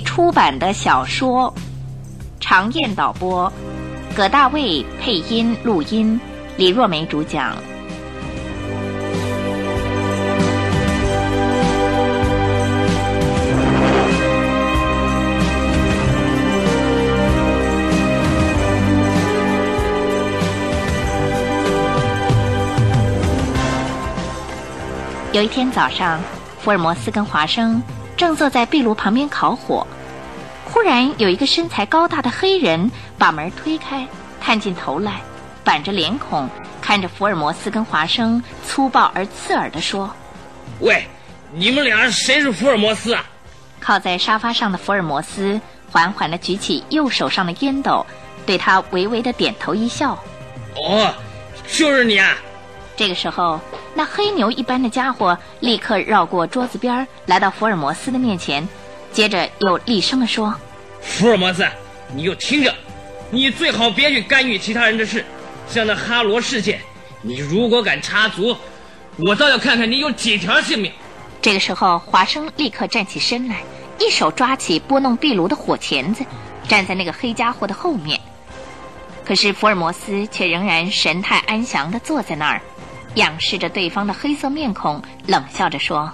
出版的小说，常燕导播，葛大卫配音录音，李若梅主讲。有一天早上，福尔摩斯跟华生正坐在壁炉旁边烤火，忽然有一个身材高大的黑人把门推开，探进头来，板着脸孔看着福尔摩斯跟华生，粗暴而刺耳地说：“喂，你们俩谁是福尔摩斯啊？”靠在沙发上的福尔摩斯缓缓地举起右手上的烟斗，对他微微地点头一笑：“哦，就是你啊。”这个时候，那黑牛一般的家伙立刻绕过桌子边来到福尔摩斯的面前，接着又厉声地说：“福尔摩斯，你就听着，你最好别去干预其他人的事。像那哈罗事件，你如果敢插足，我倒要看看你有几条性命。”这个时候，华生立刻站起身来，一手抓起拨弄壁炉的火钳子，站在那个黑家伙的后面。可是福尔摩斯却仍然神态安详地坐在那儿。仰视着对方的黑色面孔，冷笑着说：“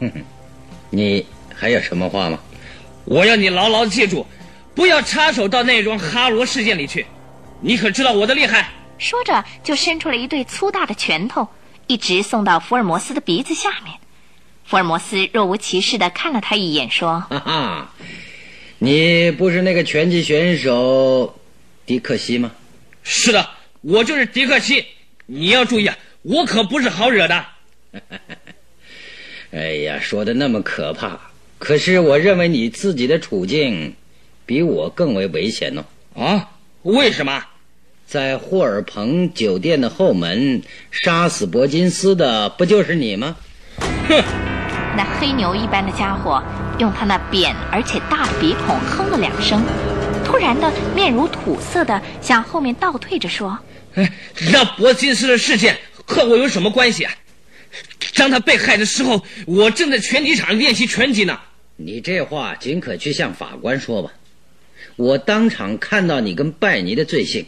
哼哼，你还有什么话吗？我要你牢牢记住，不要插手到那桩哈罗事件里去。你可知道我的厉害？”说着，就伸出了一对粗大的拳头，一直送到福尔摩斯的鼻子下面。福尔摩斯若无其事的看了他一眼，说：“哈哈，你不是那个拳击选手迪克西吗？”“是的，我就是迪克西。你要注意啊。”我可不是好惹的。哎呀，说的那么可怕，可是我认为你自己的处境比我更为危险呢。啊？为什么？在霍尔彭酒店的后门杀死伯金斯的不就是你吗？哼！那黑牛一般的家伙用他那扁而且大的鼻孔哼了两声，突然的面如土色的向后面倒退着说：“哎，那伯金斯的事件。”和我有什么关系啊？当他被害的时候，我正在拳击场练习拳击呢。你这话尽可去向法官说吧。我当场看到你跟拜尼的罪行，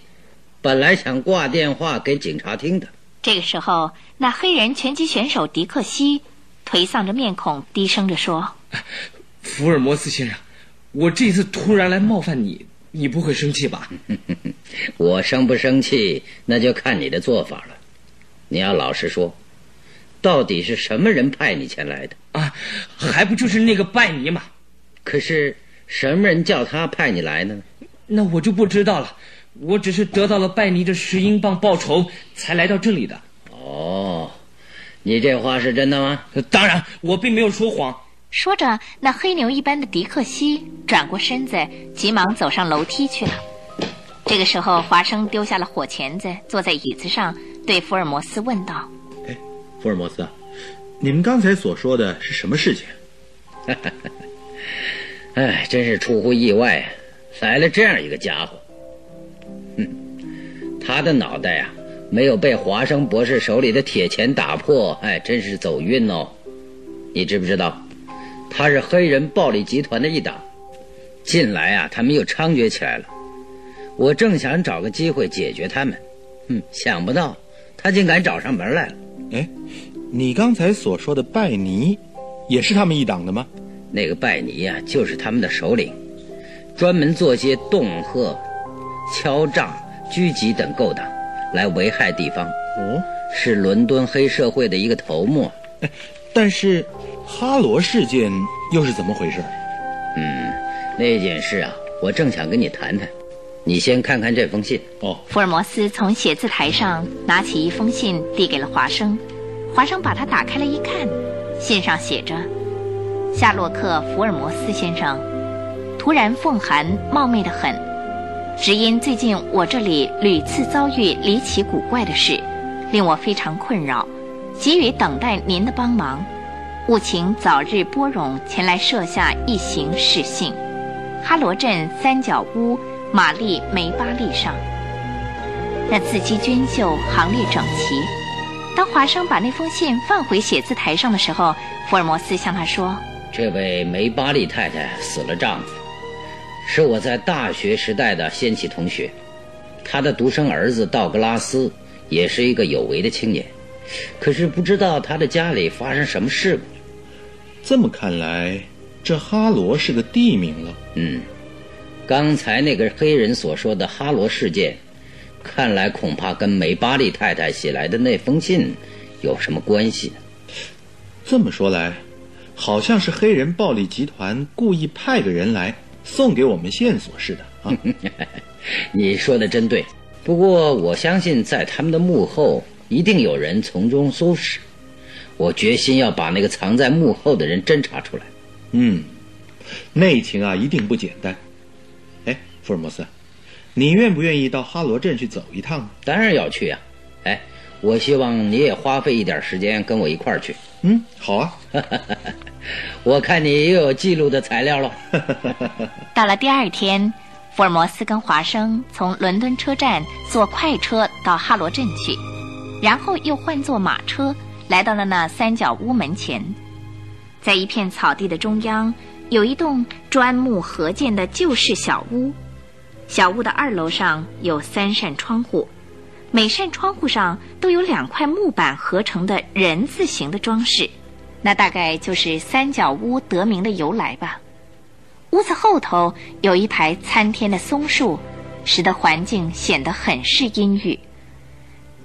本来想挂电话给警察听的。这个时候，那黑人拳击选手迪克西颓丧着面孔，低声着说：“福尔摩斯先生，我这次突然来冒犯你，你不会生气吧？” 我生不生气，那就看你的做法了。你要老实说，到底是什么人派你前来的啊？还不就是那个拜尼吗？可是什么人叫他派你来呢？那我就不知道了。我只是得到了拜尼的十英镑报酬，才来到这里的。哦，你这话是真的吗？当然，我并没有说谎。说着，那黑牛一般的迪克西转过身子，急忙走上楼梯去了。这个时候，华生丢下了火钳子，坐在椅子上。对福尔摩斯问道：“哎，福尔摩斯，你们刚才所说的是什么事情？” 哎，真是出乎意外，来了这样一个家伙。哼，他的脑袋啊，没有被华生博士手里的铁钳打破，哎，真是走运哦。你知不知道，他是黑人暴力集团的一党。近来啊，他们又猖獗起来了。我正想找个机会解决他们，哼，想不到。他竟敢找上门来了！哎，你刚才所说的拜尼，也是他们一党的吗？那个拜尼呀，就是他们的首领，专门做些恫吓、敲诈、狙击等勾当，来危害地方。哦，是伦敦黑社会的一个头目。哎，但是哈罗事件又是怎么回事？嗯，那件事啊，我正想跟你谈谈。你先看看这封信哦。福尔摩斯从写字台上拿起一封信，递给了华生。华生把它打开了一看，信上写着：“夏洛克·福尔摩斯先生，突然奉函，冒昧的很。只因最近我这里屡次遭遇离奇古怪的事，令我非常困扰，急于等待您的帮忙。务请早日拨冗前来设下一行试信。哈罗镇三角屋。”玛丽梅巴利上，那字迹娟秀，行列整齐。当华生把那封信放回写字台上的时候，福尔摩斯向他说：“这位梅巴利太太死了丈夫，是我在大学时代的先期同学，她的独生儿子道格拉斯也是一个有为的青年，可是不知道他的家里发生什么事故。这么看来，这哈罗是个地名了。嗯，刚才那个黑人所说的哈罗事件，看来恐怕跟梅巴利太太写来的那封信有什么关系？这么说来，好像是黑人暴力集团故意派个人来送给我们线索似的啊！你说的真对，不过我相信在他们的幕后一定有人从中唆使。我决心要把那个藏在幕后的人侦查出来。嗯，内情啊，一定不简单。哎，福尔摩斯，你愿不愿意到哈罗镇去走一趟？当然要去呀！哎，我希望你也花费一点时间跟我一块儿去。嗯，好啊。我看你又有记录的材料了。到了第二天，福尔摩斯跟华生从伦敦车站坐快车到哈罗镇去，然后又换坐马车。来到了那三角屋门前，在一片草地的中央，有一栋砖木合建的旧式小屋。小屋的二楼上有三扇窗户，每扇窗户上都有两块木板合成的人字形的装饰，那大概就是三角屋得名的由来吧。屋子后头有一排参天的松树，使得环境显得很是阴郁。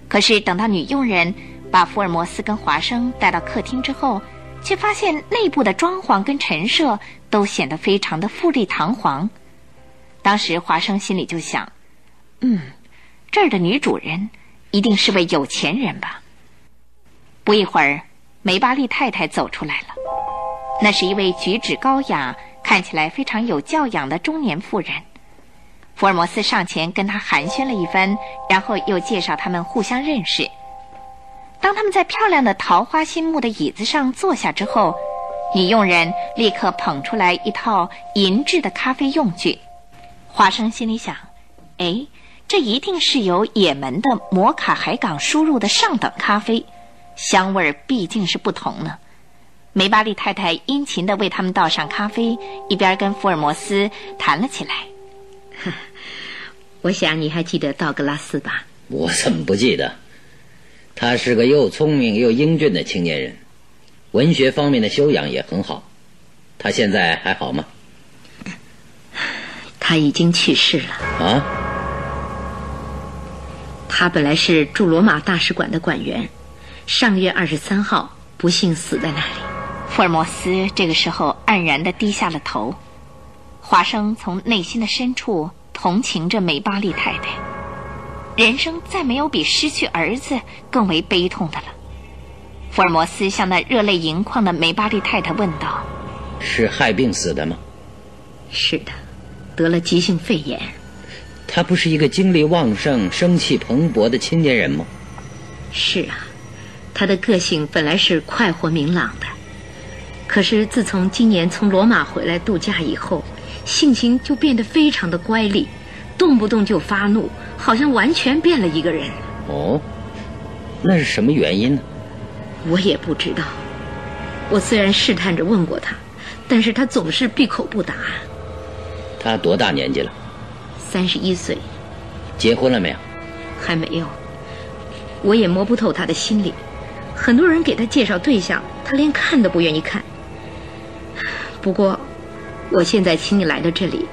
可是等到女佣人。把福尔摩斯跟华生带到客厅之后，却发现内部的装潢跟陈设都显得非常的富丽堂皇。当时华生心里就想：“嗯，这儿的女主人一定是位有钱人吧。”不一会儿，梅巴利太太走出来了，那是一位举止高雅、看起来非常有教养的中年妇人。福尔摩斯上前跟她寒暄了一番，然后又介绍他们互相认识。当他们在漂亮的桃花心木的椅子上坐下之后，女佣人立刻捧出来一套银制的咖啡用具。华生心里想：“哎，这一定是由也门的摩卡海港输入的上等咖啡，香味儿毕竟是不同呢。”梅巴利太太殷勤地为他们倒上咖啡，一边跟福尔摩斯谈了起来。我想你还记得道格拉斯吧？我怎么不记得？他是个又聪明又英俊的青年人，文学方面的修养也很好。他现在还好吗？他已经去世了。啊？他本来是驻罗马大使馆的馆员，上月二十三号不幸死在那里。福尔摩斯这个时候黯然的低下了头。华生从内心的深处同情着梅巴利太太。人生再没有比失去儿子更为悲痛的了。福尔摩斯向那热泪盈眶的梅巴利太太问道：“是害病死的吗？”“是的，得了急性肺炎。”“他不是一个精力旺盛、生气蓬勃的青年人吗？”“是啊，他的个性本来是快活明朗的，可是自从今年从罗马回来度假以后，性情就变得非常的乖戾，动不动就发怒。”好像完全变了一个人。哦，那是什么原因呢？我也不知道。我虽然试探着问过他，但是他总是闭口不答。他多大年纪了？三十一岁。结婚了没有？还没有。我也摸不透他的心理。很多人给他介绍对象，他连看都不愿意看。不过，我现在请你来到这里，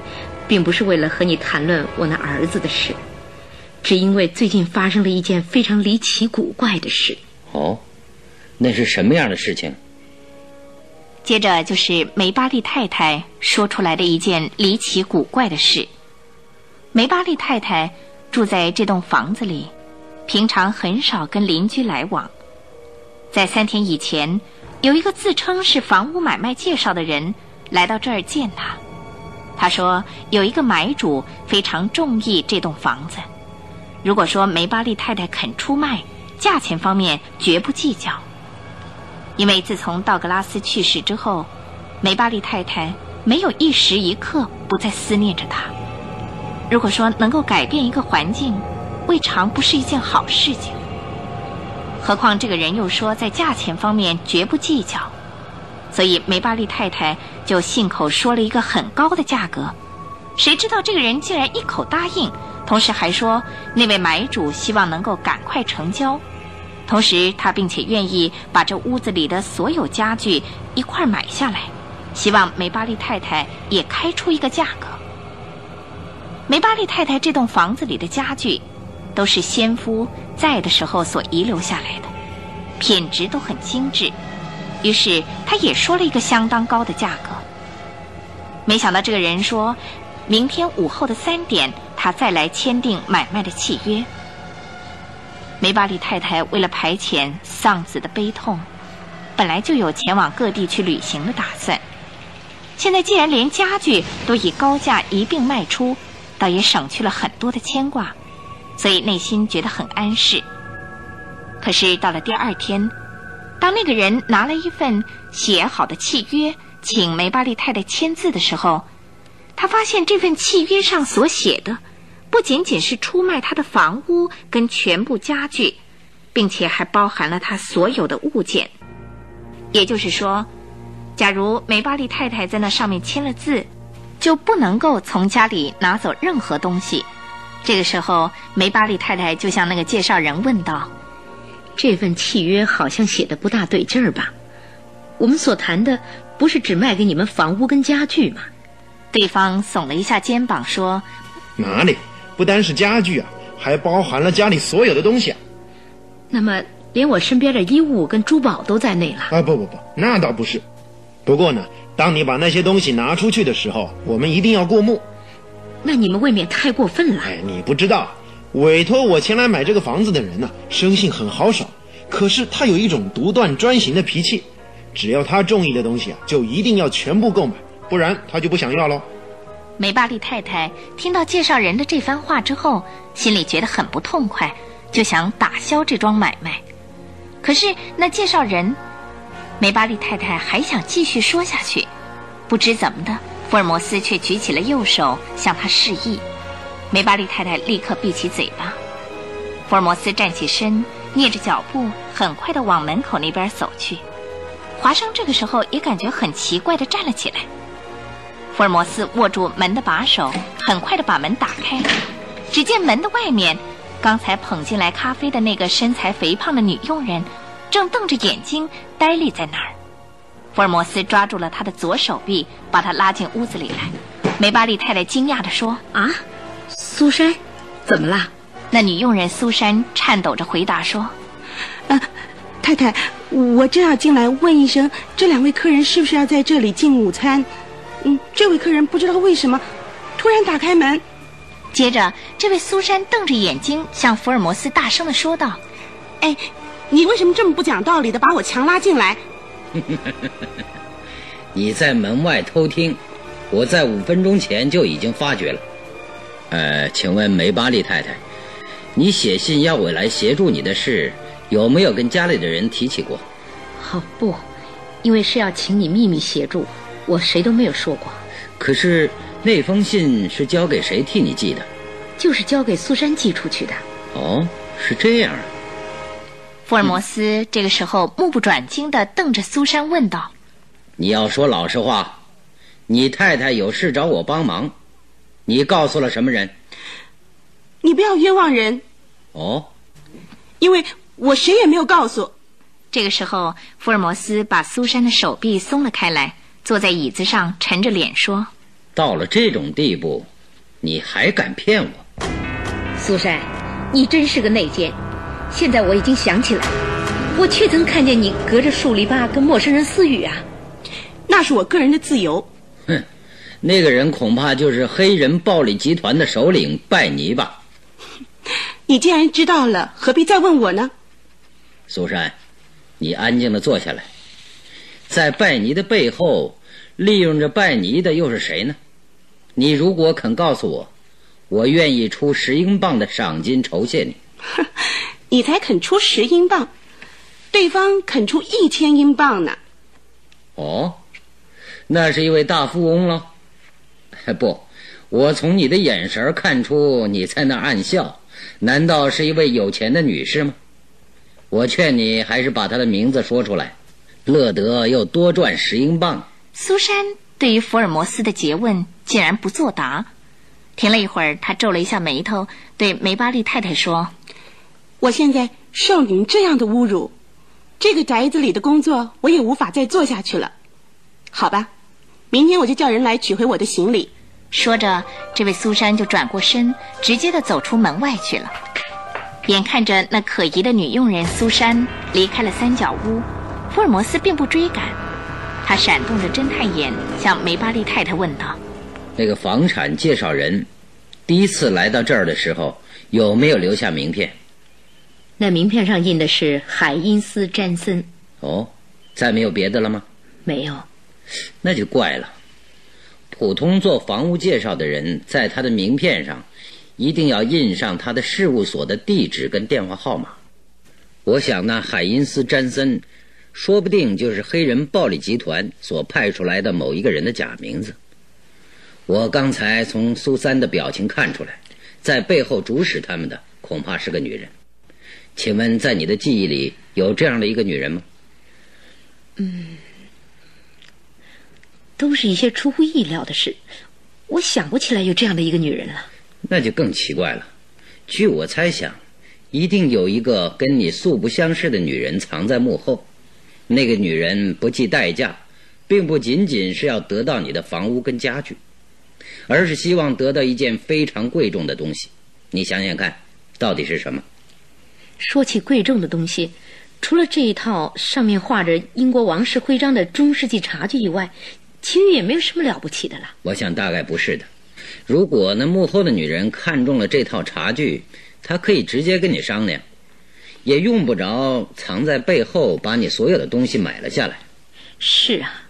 并不是为了和你谈论我那儿子的事。只因为最近发生了一件非常离奇古怪的事。哦，那是什么样的事情？接着就是梅巴利太太说出来的一件离奇古怪的事。梅巴利太太住在这栋房子里，平常很少跟邻居来往。在三天以前，有一个自称是房屋买卖介绍的人来到这儿见他。他说有一个买主非常中意这栋房子。如果说梅巴利太太肯出卖，价钱方面绝不计较。因为自从道格拉斯去世之后，梅巴利太太没有一时一刻不再思念着他。如果说能够改变一个环境，未尝不是一件好事情。何况这个人又说在价钱方面绝不计较，所以梅巴利太太就信口说了一个很高的价格。谁知道这个人竟然一口答应，同时还说那位买主希望能够赶快成交，同时他并且愿意把这屋子里的所有家具一块买下来，希望梅巴利太太也开出一个价格。梅巴利太太这栋房子里的家具，都是先夫在的时候所遗留下来的，品质都很精致，于是他也说了一个相当高的价格。没想到这个人说。明天午后的三点，他再来签订买卖的契约。梅巴利太太为了排遣丧子的悲痛，本来就有前往各地去旅行的打算。现在既然连家具都以高价一并卖出，倒也省去了很多的牵挂，所以内心觉得很安适。可是到了第二天，当那个人拿了一份写好的契约，请梅巴利太太签字的时候。他发现这份契约上所写的，不仅仅是出卖他的房屋跟全部家具，并且还包含了他所有的物件。也就是说，假如梅巴利太太在那上面签了字，就不能够从家里拿走任何东西。这个时候，梅巴利太太就向那个介绍人问道：“这份契约好像写的不大对劲儿吧？我们所谈的不是只卖给你们房屋跟家具吗？”对方耸了一下肩膀，说：“哪里？不单是家具啊，还包含了家里所有的东西啊。那么，连我身边的衣物跟珠宝都在内了。啊，不不不，那倒不是。不过呢，当你把那些东西拿出去的时候，我们一定要过目。那你们未免太过分了。哎，你不知道，委托我前来买这个房子的人呢，生性很豪爽，可是他有一种独断专行的脾气，只要他中意的东西啊，就一定要全部购买。”不然他就不想要喽。梅巴利太太听到介绍人的这番话之后，心里觉得很不痛快，就想打消这桩买卖。可是那介绍人，梅巴利太太还想继续说下去，不知怎么的，福尔摩斯却举起了右手向他示意。梅巴利太太立刻闭起嘴巴。福尔摩斯站起身，蹑着脚步，很快的往门口那边走去。华生这个时候也感觉很奇怪的站了起来。福尔摩斯握住门的把手，很快的把门打开。只见门的外面，刚才捧进来咖啡的那个身材肥胖的女佣人，正瞪着眼睛呆立在那儿。福尔摩斯抓住了她的左手臂，把她拉进屋子里来。梅巴利太太惊讶地说：“啊，苏珊，怎么了？”那女佣人苏珊颤抖着回答说：“呃，太太，我正要进来问一声，这两位客人是不是要在这里进午餐？”嗯，这位客人不知道为什么突然打开门，接着这位苏珊瞪着眼睛向福尔摩斯大声的说道：“哎，你为什么这么不讲道理的把我强拉进来？你在门外偷听，我在五分钟前就已经发觉了。呃，请问梅巴利太太，你写信要我来协助你的事，有没有跟家里的人提起过？哦，不，因为是要请你秘密协助。”我谁都没有说过，可是那封信是交给谁替你寄的？就是交给苏珊寄出去的。哦，是这样。福尔摩斯这个时候目不转睛的瞪着苏珊问道：“你要说老实话，你太太有事找我帮忙，你告诉了什么人？你不要冤枉人。哦，因为我谁也没有告诉。”这个时候，福尔摩斯把苏珊的手臂松了开来。坐在椅子上，沉着脸说：“到了这种地步，你还敢骗我？苏珊，你真是个内奸！现在我已经想起来，我确曾看见你隔着树篱笆跟陌生人私语啊。那是我个人的自由。哼，那个人恐怕就是黑人暴力集团的首领拜尼吧？你既然知道了，何必再问我呢？苏珊，你安静的坐下来。”在拜尼的背后，利用着拜尼的又是谁呢？你如果肯告诉我，我愿意出十英镑的赏金酬谢你。你才肯出十英镑，对方肯出一千英镑呢。哦，那是一位大富翁喽？不，我从你的眼神看出你在那暗笑。难道是一位有钱的女士吗？我劝你还是把她的名字说出来。乐得又多赚十英镑。苏珊对于福尔摩斯的诘问竟然不作答。停了一会儿，他皱了一下眉头，对梅巴利太太说：“我现在受您这样的侮辱，这个宅子里的工作我也无法再做下去了。好吧，明天我就叫人来取回我的行李。”说着，这位苏珊就转过身，直接的走出门外去了。眼看着那可疑的女佣人苏珊离开了三角屋，福尔摩斯并不追赶，他闪动着侦探眼，向梅巴利太太问道：“那个房产介绍人第一次来到这儿的时候，有没有留下名片？那名片上印的是海因斯·詹森。哦，再没有别的了吗？没有。那就怪了。”普通做房屋介绍的人，在他的名片上，一定要印上他的事务所的地址跟电话号码。我想那海因斯·詹森，说不定就是黑人暴力集团所派出来的某一个人的假名字。我刚才从苏三的表情看出来，在背后主使他们的恐怕是个女人。请问，在你的记忆里有这样的一个女人吗？嗯。都是一些出乎意料的事，我想不起来有这样的一个女人了。那就更奇怪了。据我猜想，一定有一个跟你素不相识的女人藏在幕后。那个女人不计代价，并不仅仅是要得到你的房屋跟家具，而是希望得到一件非常贵重的东西。你想想看，到底是什么？说起贵重的东西，除了这一套上面画着英国王室徽章的中世纪茶具以外，其余也没有什么了不起的了。我想大概不是的。如果那幕后的女人看中了这套茶具，她可以直接跟你商量，也用不着藏在背后把你所有的东西买了下来。是啊，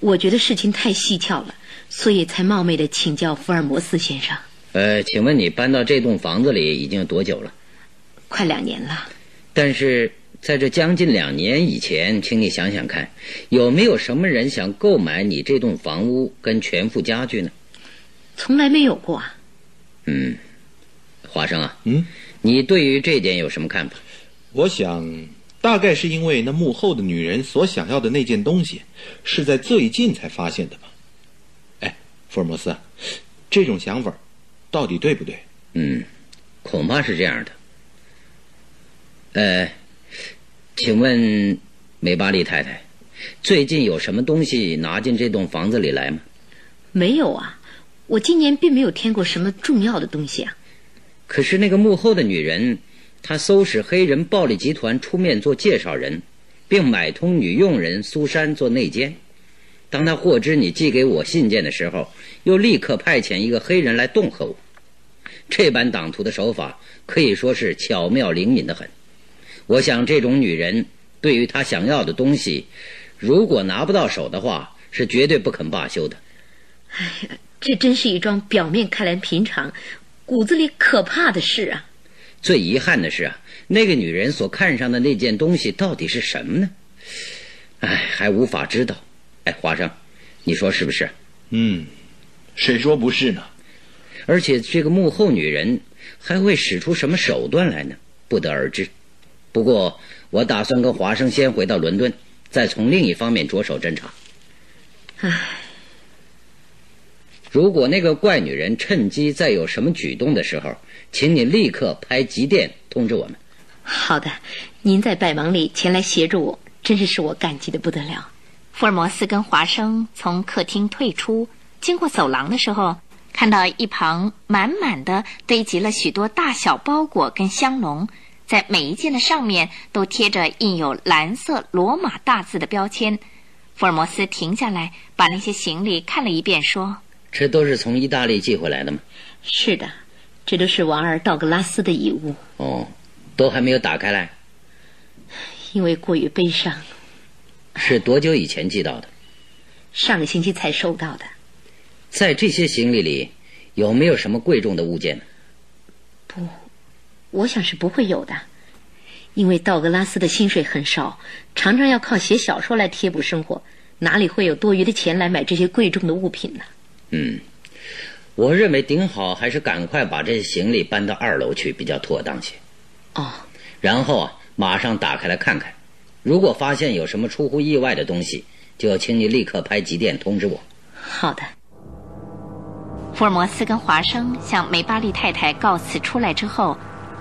我觉得事情太蹊跷了，所以才冒昧的请教福尔摩斯先生。呃，请问你搬到这栋房子里已经有多久了？快两年了。但是。在这将近两年以前，请你想想看，有没有什么人想购买你这栋房屋跟全副家具呢？从来没有过啊。嗯，华生啊，嗯，你对于这点有什么看法？我想，大概是因为那幕后的女人所想要的那件东西，是在最近才发现的吧？哎，福尔摩斯，这种想法到底对不对？嗯，恐怕是这样的。呃。请问，梅巴利太太，最近有什么东西拿进这栋房子里来吗？没有啊，我今年并没有添过什么重要的东西啊。可是那个幕后的女人，他唆使黑人暴力集团出面做介绍人，并买通女佣人苏珊做内奸。当他获知你寄给我信件的时候，又立刻派遣一个黑人来恫吓我。这般党徒的手法可以说是巧妙灵敏的很。我想，这种女人对于她想要的东西，如果拿不到手的话，是绝对不肯罢休的。哎呀，这真是一桩表面看来平常，骨子里可怕的事啊！最遗憾的是啊，那个女人所看上的那件东西到底是什么呢？哎，还无法知道。哎，华生，你说是不是？嗯，谁说不是呢？而且这个幕后女人还会使出什么手段来呢？不得而知。不过，我打算跟华生先回到伦敦，再从另一方面着手侦查。唉，如果那个怪女人趁机再有什么举动的时候，请你立刻拍急电通知我们。好的，您在百忙里前来协助我，真是使我感激的不得了。福尔摩斯跟华生从客厅退出，经过走廊的时候，看到一旁满满的堆积了许多大小包裹跟香笼。在每一件的上面都贴着印有蓝色罗马大字的标签。福尔摩斯停下来，把那些行李看了一遍，说：“这都是从意大利寄回来的吗？”“是的，这都是王二道格拉斯的遗物。”“哦，都还没有打开来。”“因为过于悲伤。”“是多久以前寄到的？”“上个星期才收到的。”“在这些行李里，有没有什么贵重的物件呢？”“不。”我想是不会有的，因为道格拉斯的薪水很少，常常要靠写小说来贴补生活，哪里会有多余的钱来买这些贵重的物品呢？嗯，我认为顶好还是赶快把这些行李搬到二楼去比较妥当些。哦，然后啊，马上打开来看看，如果发现有什么出乎意外的东西，就要请你立刻拍急电通知我。好的。福尔摩斯跟华生向梅巴利太太告辞出来之后，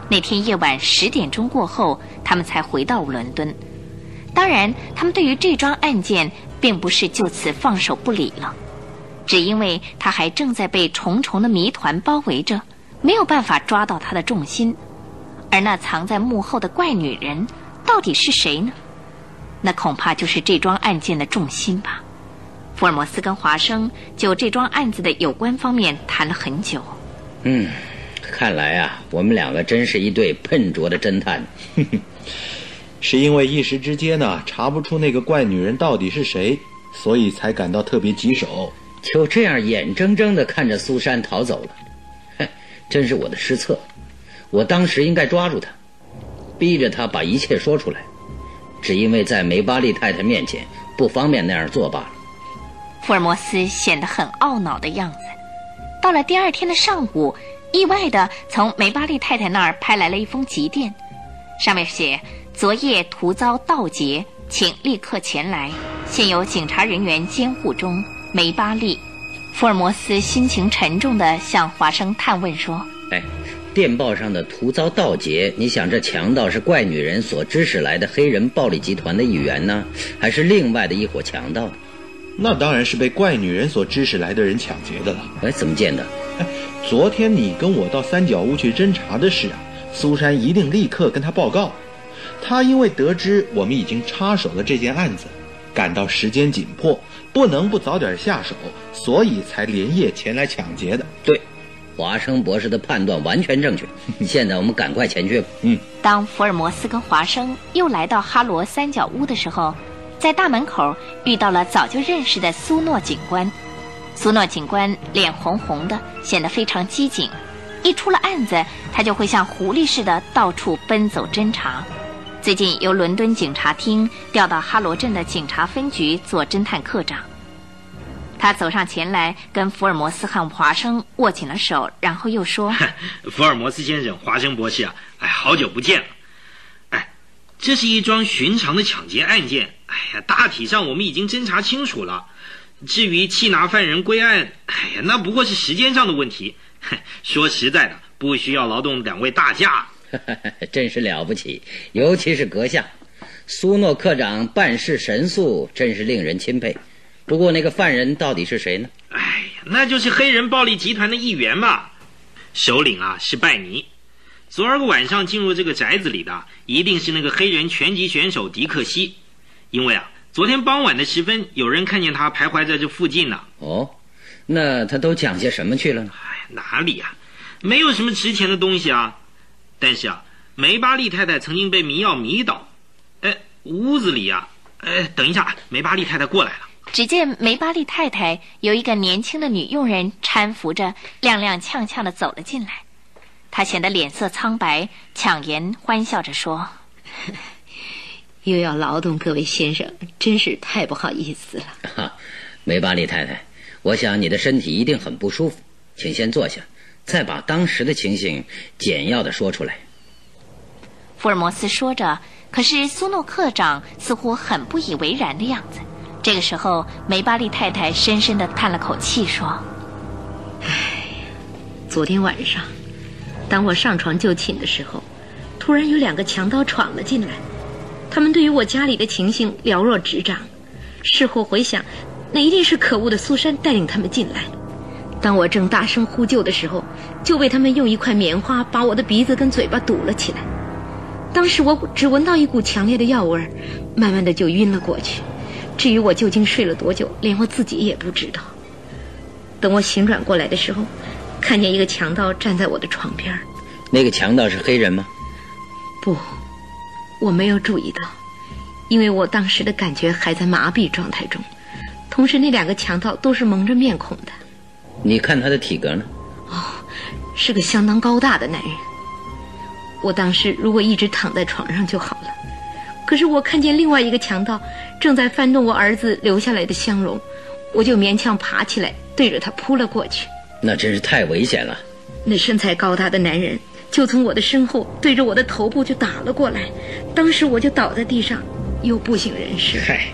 那天夜晚十点钟过后，他们才回到伦敦。当然，他们对于这桩案件并不是就此放手不理了，只因为他还正在被重重的谜团包围着，没有办法抓到他的重心。而那藏在幕后的怪女人到底是谁呢？那恐怕就是这桩案件的重心吧。福尔摩斯跟华生就这桩案子的有关方面谈了很久。嗯，看来啊，我们两个真是一对笨拙的侦探。是因为一时之间呢，查不出那个怪女人到底是谁，所以才感到特别棘手。就这样眼睁睁地看着苏珊逃走了，哼，真是我的失策。我当时应该抓住她，逼着她把一切说出来，只因为在梅巴利太太面前不方便那样做罢了。福尔摩斯显得很懊恼的样子。到了第二天的上午，意外的从梅巴利太太那儿拍来了一封急电，上面写。昨夜图遭盗劫，请立刻前来。现有警察人员监护中。梅巴利，福尔摩斯心情沉重地向华生探问说：“哎，电报上的图遭盗劫，你想这强盗是怪女人所指使来的黑人暴力集团的一员呢，还是另外的一伙强盗？那当然是被怪女人所指使来的人抢劫的了。哎，怎么见的？哎，昨天你跟我到三角屋去侦查的事啊，苏珊一定立刻跟他报告。”他因为得知我们已经插手了这件案子，感到时间紧迫，不能不早点下手，所以才连夜前来抢劫的。对，华生博士的判断完全正确。现在我们赶快前去吧。嗯。当福尔摩斯跟华生又来到哈罗三角屋的时候，在大门口遇到了早就认识的苏诺警官。苏诺警官脸红红的，显得非常机警。一出了案子，他就会像狐狸似的到处奔走侦查。最近由伦敦警察厅调到哈罗镇的警察分局做侦探科长。他走上前来，跟福尔摩斯和华生握紧了手，然后又说：“ 福尔摩斯先生，华生博士啊，哎，好久不见了。哎，这是一桩寻常的抢劫案件。哎呀，大体上我们已经侦查清楚了。至于缉拿犯人归案，哎呀，那不过是时间上的问题。说实在的，不需要劳动两位大驾。” 真是了不起，尤其是阁下，苏诺科长办事神速，真是令人钦佩。不过那个犯人到底是谁呢？哎呀，那就是黑人暴力集团的一员嘛。首领啊是拜尼。昨儿个晚上进入这个宅子里的，一定是那个黑人拳击选手迪克西，因为啊，昨天傍晚的时分，有人看见他徘徊在这附近呢。哦，那他都讲些什么去了？哎，哪里呀？没有什么值钱的东西啊。但是啊，梅巴利太太曾经被迷药迷倒，哎，屋子里啊，哎，等一下，梅巴利太太过来了。只见梅巴利太太有一个年轻的女佣人搀扶着，踉踉跄跄的走了进来。她显得脸色苍白，抢言欢笑着说：“ 又要劳动各位先生，真是太不好意思了。”哈，梅巴利太太，我想你的身体一定很不舒服，请先坐下。再把当时的情形简要的说出来。福尔摩斯说着，可是苏诺科长似乎很不以为然的样子。这个时候，梅巴利太太深深的叹了口气，说：“唉，昨天晚上，当我上床就寝的时候，突然有两个强盗闯了进来。他们对于我家里的情形了若指掌。事后回想，那一定是可恶的苏珊带领他们进来。”当我正大声呼救的时候，就被他们用一块棉花把我的鼻子跟嘴巴堵了起来。当时我只闻到一股强烈的药味儿，慢慢的就晕了过去。至于我究竟睡了多久，连我自己也不知道。等我醒转过来的时候，看见一个强盗站在我的床边那个强盗是黑人吗？不，我没有注意到，因为我当时的感觉还在麻痹状态中。同时，那两个强盗都是蒙着面孔的。你看他的体格呢？哦，是个相当高大的男人。我当时如果一直躺在床上就好了，可是我看见另外一个强盗正在翻动我儿子留下来的香笼，我就勉强爬起来对着他扑了过去。那真是太危险了。那身材高大的男人就从我的身后对着我的头部就打了过来，当时我就倒在地上，又不省人事。嗨，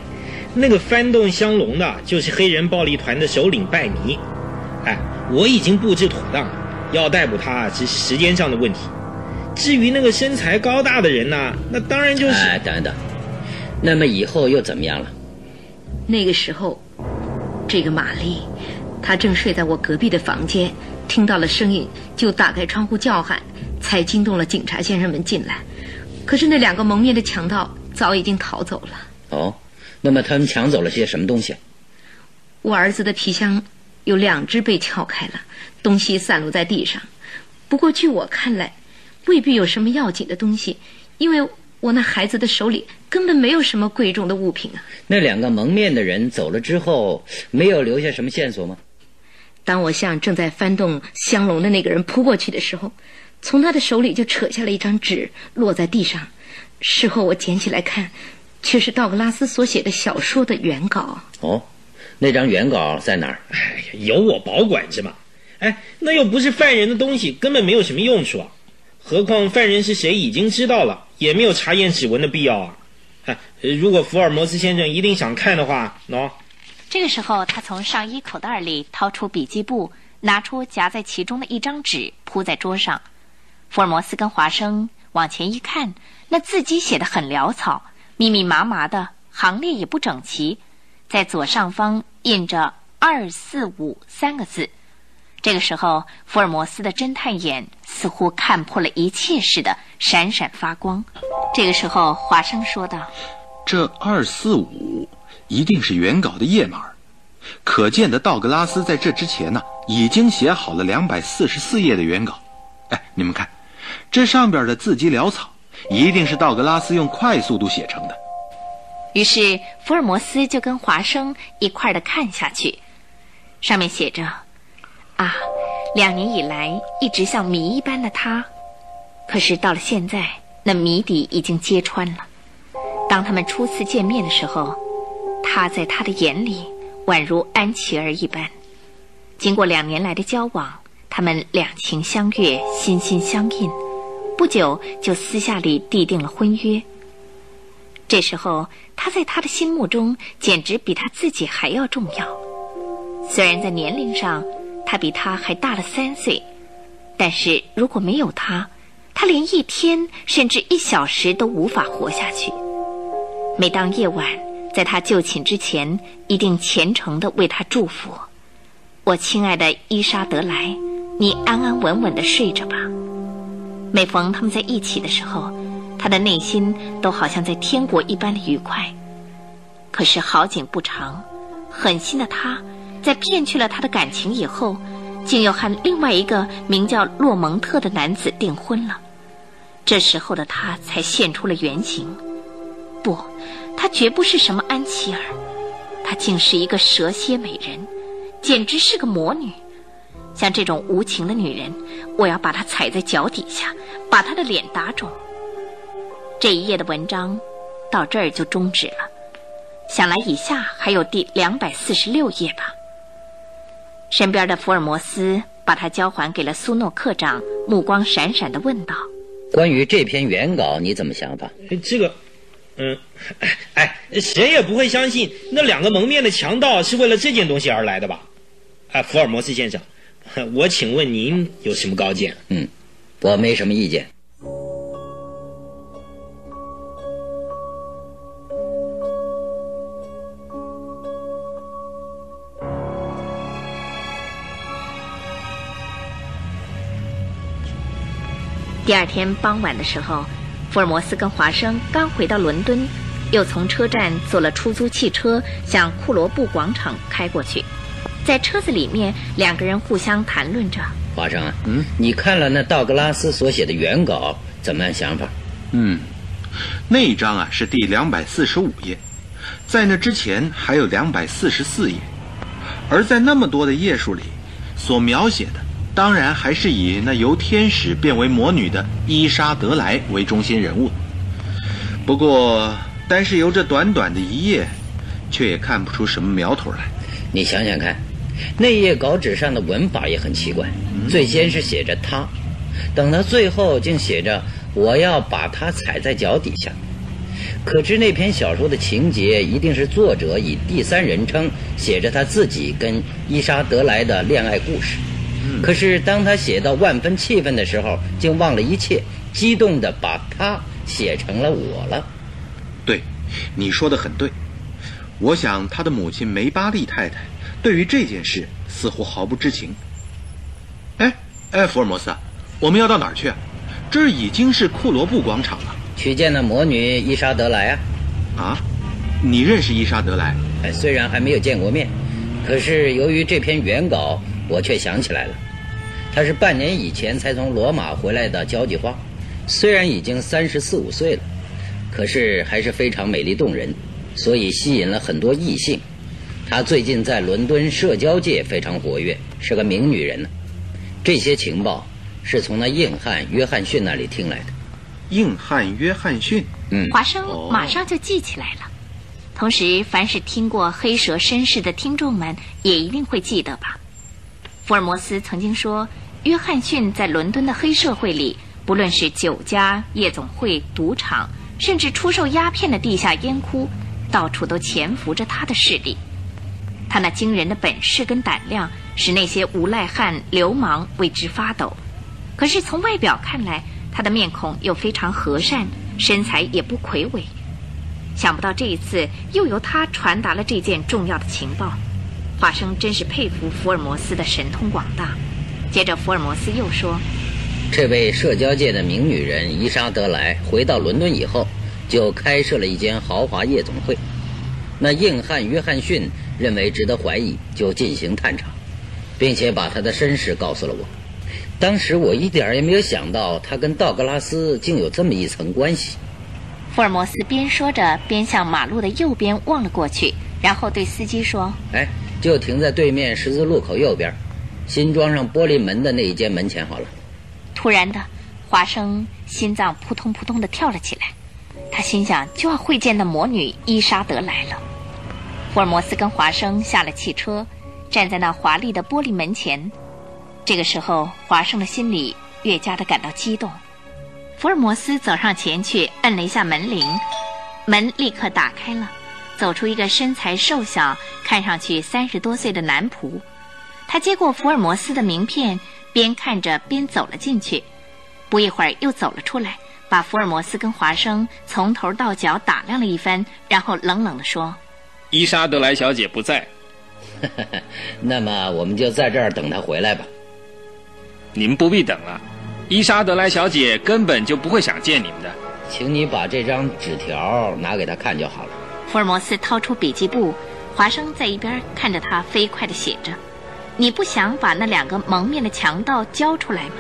那个翻动香笼的，就是黑人暴力团的首领拜尼。哎，我已经布置妥当了，要逮捕他只是时间上的问题。至于那个身材高大的人呢，那当然就是……哎，等等，那么以后又怎么样了？那个时候，这个玛丽，她正睡在我隔壁的房间，听到了声音，就打开窗户叫喊，才惊动了警察先生们进来。可是那两个蒙面的强盗早已经逃走了。哦，那么他们抢走了些什么东西？我儿子的皮箱有两只被撬开了，东西散落在地上。不过据我看来，未必有什么要紧的东西，因为我那孩子的手里根本没有什么贵重的物品啊。那两个蒙面的人走了之后，没有留下什么线索吗？当我向正在翻动香笼的那个人扑过去的时候，从他的手里就扯下了一张纸，落在地上。事后我捡起来看，却是道格拉斯所写的小说的原稿。哦，那张原稿在哪儿？哎呀，有我保管着嘛。哎，那又不是犯人的东西，根本没有什么用处啊。何况犯人是谁已经知道了，也没有查验指纹的必要啊！哎，如果福尔摩斯先生一定想看的话，喏。这个时候，他从上衣口袋里掏出笔记簿，拿出夹在其中的一张纸，铺在桌上。福尔摩斯跟华生往前一看，那字迹写得很潦草，密密麻麻的，行列也不整齐，在左上方印着“二四五”三个字。这个时候，福尔摩斯的侦探眼似乎看破了一切似的，闪闪发光。这个时候，华生说道：“这二四五一定是原稿的页码，可见的道格拉斯在这之前呢，已经写好了两百四十四页的原稿。哎，你们看，这上边的字迹潦草，一定是道格拉斯用快速度写成的。”于是，福尔摩斯就跟华生一块儿的看下去，上面写着。啊，两年以来一直像谜一般的他，可是到了现在，那谜底已经揭穿了。当他们初次见面的时候，他在他的眼里宛如安琪儿一般。经过两年来的交往，他们两情相悦，心心相印，不久就私下里缔定了婚约。这时候，他在他的心目中简直比他自己还要重要。虽然在年龄上，他比他还大了三岁，但是如果没有他，他连一天甚至一小时都无法活下去。每当夜晚在他就寝之前，一定虔诚地为他祝福：“我亲爱的伊莎德莱，你安安稳稳地睡着吧。”每逢他们在一起的时候，他的内心都好像在天国一般的愉快。可是好景不长，狠心的他。在骗去了他的感情以后，竟又和另外一个名叫洛蒙特的男子订婚了。这时候的他才现出了原形。不，他绝不是什么安琪儿，她竟是一个蛇蝎美人，简直是个魔女。像这种无情的女人，我要把她踩在脚底下，把她的脸打肿。这一页的文章到这儿就终止了。想来以下还有第两百四十六页吧。身边的福尔摩斯把他交还给了苏诺科长，目光闪闪的问道：“关于这篇原稿，你怎么想法？”这个，嗯，哎，谁也不会相信那两个蒙面的强盗是为了这件东西而来的吧？哎，福尔摩斯先生，我请问您有什么高见？嗯，我没什么意见。第二天傍晚的时候，福尔摩斯跟华生刚回到伦敦，又从车站坐了出租汽车向库罗布广场开过去。在车子里面，两个人互相谈论着。华生啊，嗯，你看了那道格拉斯所写的原稿，怎么样想法？嗯，那一章啊是第两百四十五页，在那之前还有两百四十四页，而在那么多的页数里，所描写的。当然还是以那由天使变为魔女的伊莎德莱为中心人物。不过，单是由这短短的一页，却也看不出什么苗头来。你想想看，那页稿纸上的文法也很奇怪。最先是写着“他”，等到最后竟写着“我要把他踩在脚底下”。可知那篇小说的情节一定是作者以第三人称写着他自己跟伊莎德莱的恋爱故事。可是当他写到万分气愤的时候，竟忘了一切，激动地把他写成了我了。对，你说的很对。我想他的母亲梅巴利太太对于这件事似乎毫不知情。哎哎，福尔摩斯，我们要到哪儿去？这已经是库罗布广场了。去见那魔女伊莎德莱啊！啊，你认识伊莎德莱？哎，虽然还没有见过面，可是由于这篇原稿，我却想起来了。她是半年以前才从罗马回来的交际花，虽然已经三十四五岁了，可是还是非常美丽动人。所以吸引了很多异性。她最近在伦敦社交界非常活跃，是个名女人呢。这些情报是从那硬汉约翰逊那里听来的。硬汉约翰逊，嗯，华生马上就记起来了。同时，凡是听过黑蛇绅士的听众们也一定会记得吧？福尔摩斯曾经说，约翰逊在伦敦的黑社会里，不论是酒家、夜总会、赌场，甚至出售鸦片的地下烟窟。到处都潜伏着他的势力，他那惊人的本事跟胆量使那些无赖汉、流氓为之发抖。可是从外表看来，他的面孔又非常和善，身材也不魁伟。想不到这一次又由他传达了这件重要的情报，华生真是佩服福尔摩斯的神通广大。接着，福尔摩斯又说：“这位社交界的名女人伊莎德莱回到伦敦以后。”就开设了一间豪华夜总会。那硬汉约翰逊认为值得怀疑，就进行探查，并且把他的身世告诉了我。当时我一点也没有想到，他跟道格拉斯竟有这么一层关系。福尔摩斯边说着，边向马路的右边望了过去，然后对司机说：“哎，就停在对面十字路口右边，新装上玻璃门的那一间门前好了。”突然的，华生心脏扑通扑通的跳了起来。他心想，就要会见那魔女伊莎德来了。福尔摩斯跟华生下了汽车，站在那华丽的玻璃门前。这个时候，华生的心里越加的感到激动。福尔摩斯走上前去，摁了一下门铃，门立刻打开了，走出一个身材瘦小、看上去三十多岁的男仆。他接过福尔摩斯的名片，边看着边走了进去。不一会儿，又走了出来。把福尔摩斯跟华生从头到脚打量了一番，然后冷冷地说：“伊莎德莱小姐不在，那么我们就在这儿等她回来吧。您不必等了，伊莎德莱小姐根本就不会想见你们的。请你把这张纸条拿给她看就好了。”福尔摩斯掏出笔记簿，华生在一边看着他飞快地写着：“你不想把那两个蒙面的强盗交出来吗？”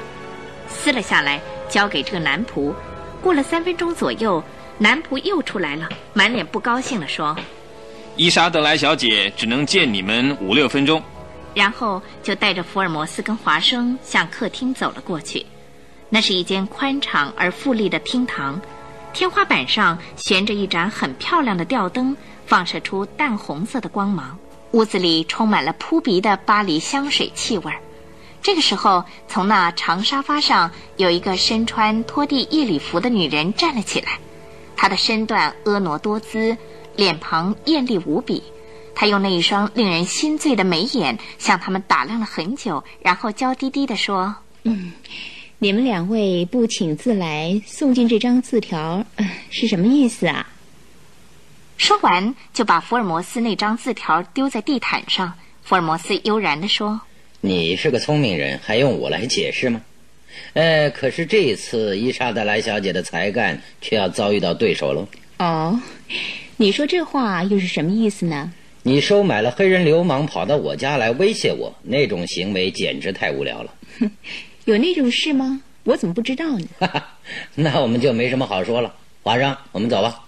撕了下来，交给这个男仆。过了三分钟左右，男仆又出来了，满脸不高兴地说：“伊莎德莱小姐只能见你们五六分钟。”然后就带着福尔摩斯跟华生向客厅走了过去。那是一间宽敞而富丽的厅堂，天花板上悬着一盏很漂亮的吊灯，放射出淡红色的光芒。屋子里充满了扑鼻的巴黎香水气味儿。这个时候，从那长沙发上有一个身穿拖地夜礼服的女人站了起来。她的身段婀娜多姿，脸庞艳丽无比。她用那一双令人心醉的眉眼向他们打量了很久，然后娇滴滴地说：“嗯，你们两位不请自来，送进这张字条，是什么意思啊？”说完，就把福尔摩斯那张字条丢在地毯上。福尔摩斯悠然地说。你是个聪明人，还用我来解释吗？呃，可是这一次伊莎德莱小姐的才干却要遭遇到对手喽。哦，你说这话又是什么意思呢？你收买了黑人流氓跑到我家来威胁我，那种行为简直太无聊了。有那种事吗？我怎么不知道呢？那我们就没什么好说了。华生，我们走吧。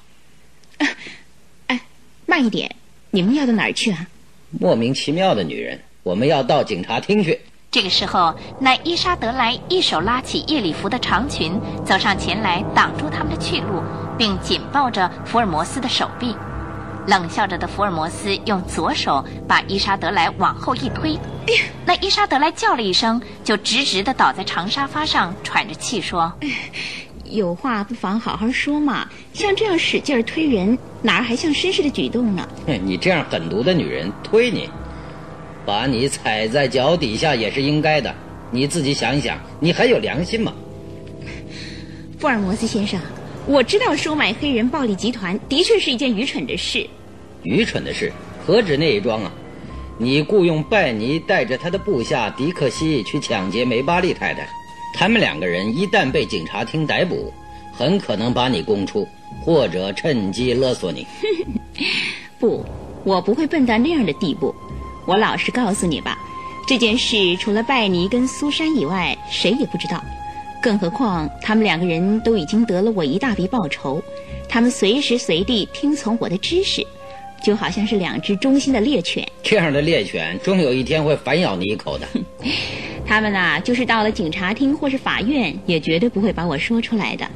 哎，慢一点，你们要到哪儿去啊？莫名其妙的女人。我们要到警察厅去。这个时候，那伊莎德莱一手拉起夜里服的长裙，走上前来挡住他们的去路，并紧抱着福尔摩斯的手臂。冷笑着的福尔摩斯用左手把伊莎德莱往后一推，那伊莎德莱叫了一声，就直直的倒在长沙发上，喘着气说：“有话不妨好好说嘛。像这样使劲推人，哪儿还像绅士的举动呢？你这样狠毒的女人，推你，把你踩在脚底下也是应该的。你自己想一想，你还有良心吗？福尔摩斯先生，我知道收买黑人暴力集团的确是一件愚蠢的事。愚蠢的事何止那一桩啊！你雇佣拜尼带着他的部下迪克西去抢劫梅巴利太太，他们两个人一旦被警察厅逮捕，很可能把你供出，或者趁机勒索你。不，我不会笨到那样的地步。我老实告诉你吧。这件事除了拜尼跟苏珊以外，谁也不知道。更何况他们两个人都已经得了我一大笔报酬，他们随时随地听从我的指使，就好像是两只忠心的猎犬。这样的猎犬终有一天会反咬你一口的。他们呐，就是到了警察厅或是法院，也绝对不会把我说出来的。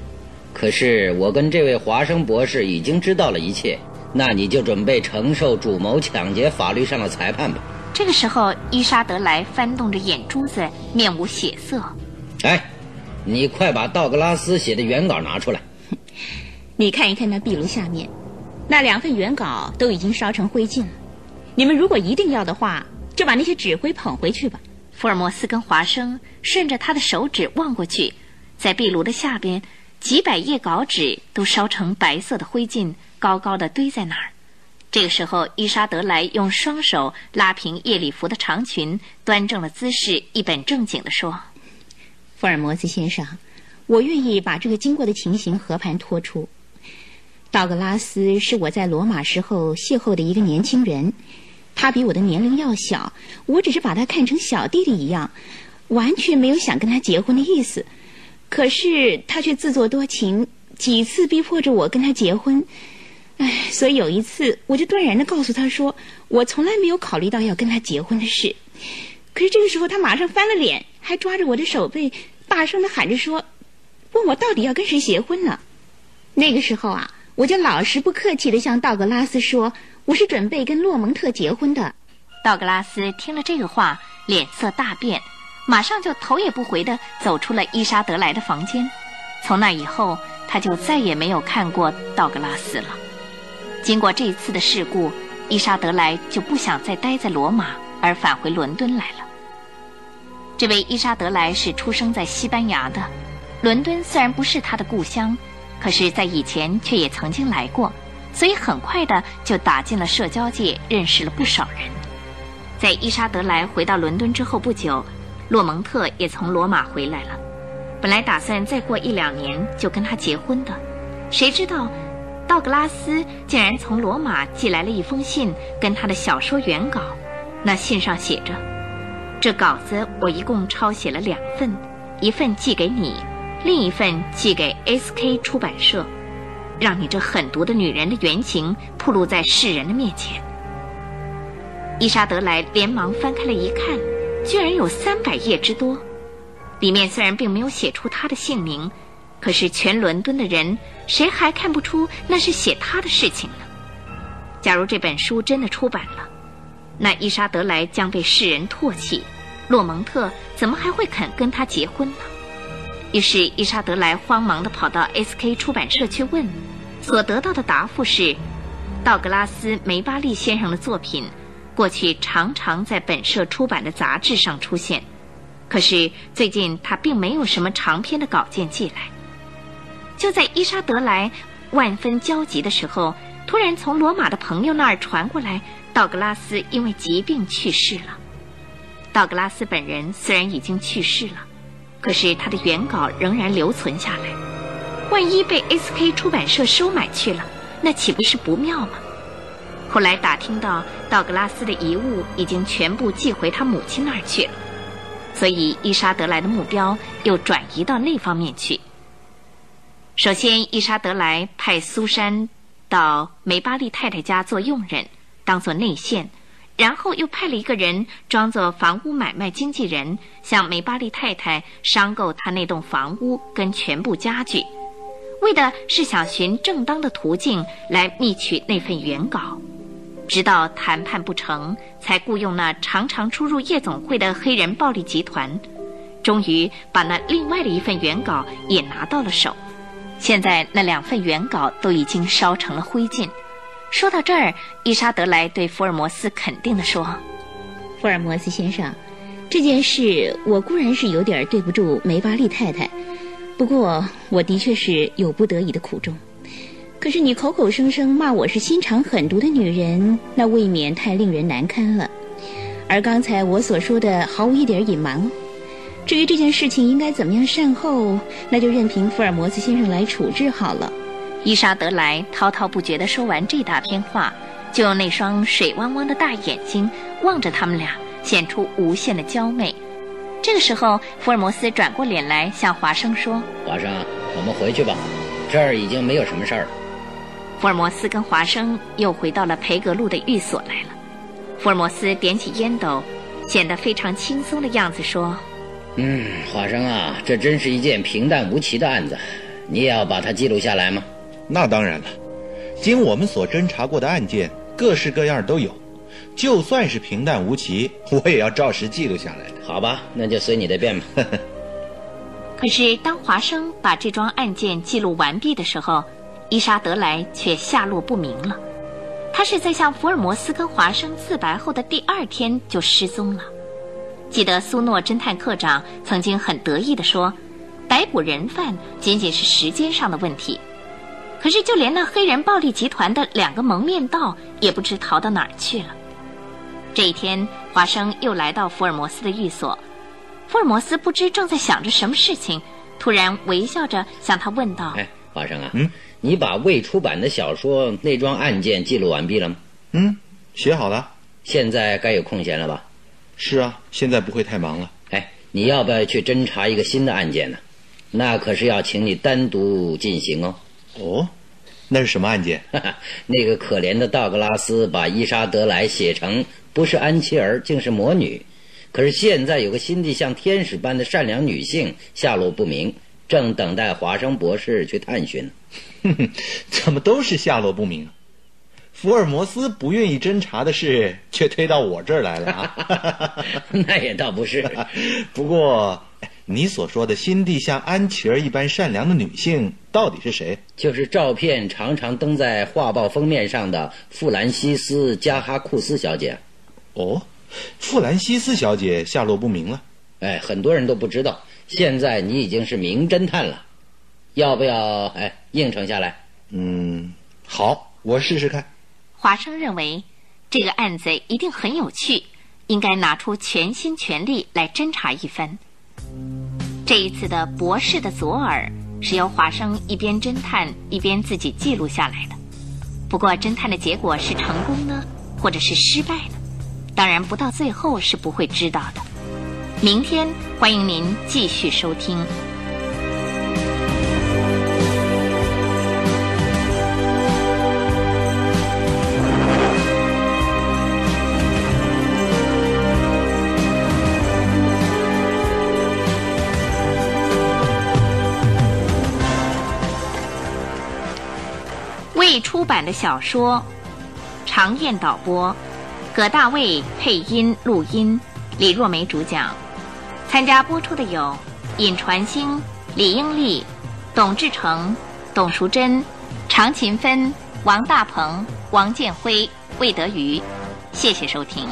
可是我跟这位华生博士已经知道了一切，那你就准备承受主谋抢劫法律上的裁判吧。这个时候，伊莎德莱翻动着眼珠子，面无血色。哎，你快把道格拉斯写的原稿拿出来。你看一看那壁炉下面，那两份原稿都已经烧成灰烬了。你们如果一定要的话，就把那些纸灰捧回去吧。福尔摩斯跟华生顺着他的手指望过去，在壁炉的下边，几百页稿纸都烧成白色的灰烬，高高的堆在那儿。这个时候，伊莎德莱用双手拉平夜礼服的长裙，端正了姿势，一本正经地说：“福尔摩斯先生，我愿意把这个经过的情形和盘托出。道格拉斯是我在罗马时候邂逅的一个年轻人，他比我的年龄要小，我只是把他看成小弟弟一样，完全没有想跟他结婚的意思。可是他却自作多情，几次逼迫着我跟他结婚。”哎，所以有一次，我就断然的告诉他说，我从来没有考虑到要跟他结婚的事。可是这个时候，他马上翻了脸，还抓着我的手背，大声的喊着说，问我到底要跟谁结婚呢？那个时候啊，我就老实不客气的向道格拉斯说，我是准备跟洛蒙特结婚的。道格拉斯听了这个话，脸色大变，马上就头也不回的走出了伊莎德莱的房间。从那以后，他就再也没有看过道格拉斯了。经过这一次的事故，伊莎德莱就不想再待在罗马，而返回伦敦来了。这位伊莎德莱是出生在西班牙的，伦敦虽然不是他的故乡，可是，在以前却也曾经来过，所以很快的就打进了社交界，认识了不少人。在伊莎德莱回到伦敦之后不久，洛蒙特也从罗马回来了，本来打算再过一两年就跟他结婚的，谁知道。道格拉斯竟然从罗马寄来了一封信，跟他的小说原稿。那信上写着：“这稿子我一共抄写了两份，一份寄给你，另一份寄给 S.K 出版社，让你这狠毒的女人的原型暴露在世人的面前。”伊莎德莱连忙翻开了一看，居然有三百页之多，里面虽然并没有写出他的姓名。可是全伦敦的人，谁还看不出那是写他的事情呢？假如这本书真的出版了，那伊莎德莱将被世人唾弃，洛蒙特怎么还会肯跟他结婚呢？于是伊莎德莱慌忙地跑到 S.K 出版社去问，所得到的答复是：道格拉斯·梅巴利先生的作品，过去常常在本社出版的杂志上出现，可是最近他并没有什么长篇的稿件寄来。就在伊莎德莱万分焦急的时候，突然从罗马的朋友那儿传过来，道格拉斯因为疾病去世了。道格拉斯本人虽然已经去世了，可是他的原稿仍然留存下来。万一被 S.K 出版社收买去了，那岂不是不妙吗？后来打听到道格拉斯的遗物已经全部寄回他母亲那儿去了，所以伊莎德莱的目标又转移到那方面去。首先，伊莎德莱派苏珊到梅巴利太太家做佣人，当做内线，然后又派了一个人装作房屋买卖经纪人，向梅巴利太太商购他那栋房屋跟全部家具，为的是想寻正当的途径来觅取那份原稿。直到谈判不成，才雇佣那常常出入夜总会的黑人暴力集团，终于把那另外的一份原稿也拿到了手。现在那两份原稿都已经烧成了灰烬。说到这儿，伊莎德莱对福尔摩斯肯定地说：“福尔摩斯先生，这件事我固然是有点对不住梅巴利太太，不过我的确是有不得已的苦衷。可是你口口声声骂我是心肠狠毒的女人，那未免太令人难堪了。而刚才我所说的毫无一点隐瞒。至于这件事情应该怎么样善后，那就任凭福尔摩斯先生来处置好了。”伊莎德莱滔滔不绝地说完这大篇话，就用那双水汪汪的大眼睛望着他们俩，显出无限的娇媚。这个时候，福尔摩斯转过脸来向华生说：“华生，我们回去吧，这儿已经没有什么事儿了。”福尔摩斯跟华生又回到了培格路的寓所来了。福尔摩斯点起烟斗，显得非常轻松的样子说：“嗯，华生啊，这真是一件平淡无奇的案子，你也要把它记录下来吗？”那当然了，经我们所侦查过的案件，各式各样都有，就算是平淡无奇，我也要照实记录下来的。好吧，那就随你的便吧。可是当华生把这桩案件记录完毕的时候，伊莎德莱却下落不明了。他是在向福尔摩斯跟华生自白后的第二天就失踪了。记得苏诺侦探课长曾经很得意地说：“逮捕人犯仅仅是时间上的问题。”可是，就连那黑人暴力集团的两个蒙面盗也不知逃到哪儿去了。这一天，华生又来到福尔摩斯的寓所，福尔摩斯不知正在想着什么事情，突然微笑着向他问道：“哎，华生啊，嗯，你把未出版的小说《那桩案件》记录完毕了吗？嗯，写好了，现在该有空闲了吧？是啊，现在不会太忙了。哎，你要不要去侦查一个新的案件呢？那可是要请你单独进行哦。哦。那是什么案件？那个可怜的道格拉斯把伊莎德莱写成不是安琪儿，竟是魔女。可是现在有个心地像天使般的善良女性下落不明，正等待华生博士去探寻。怎么都是下落不明？福尔摩斯不愿意侦查的事，却推到我这儿来了啊？那也倒不是。不过。你所说的心地像安琪儿一般善良的女性到底是谁？就是照片常常登在画报封面上的弗兰西斯·加哈库斯小姐。哦，弗兰西斯小姐下落不明了。哎，很多人都不知道。现在你已经是名侦探了，要不要哎应承下来？嗯，好，我试试看。华生认为这个案子一定很有趣，应该拿出全心全力来侦查一番。这一次的博士的左耳是由华生一边侦探一边自己记录下来的。不过，侦探的结果是成功呢，或者是失败呢？当然，不到最后是不会知道的。明天，欢迎您继续收听。未出版的小说，常燕导播，葛大卫配音录音，李若梅主讲。参加播出的有尹传星、李英丽、董志成、董淑珍、常勤芬、王大鹏、王建辉、魏德瑜。谢谢收听。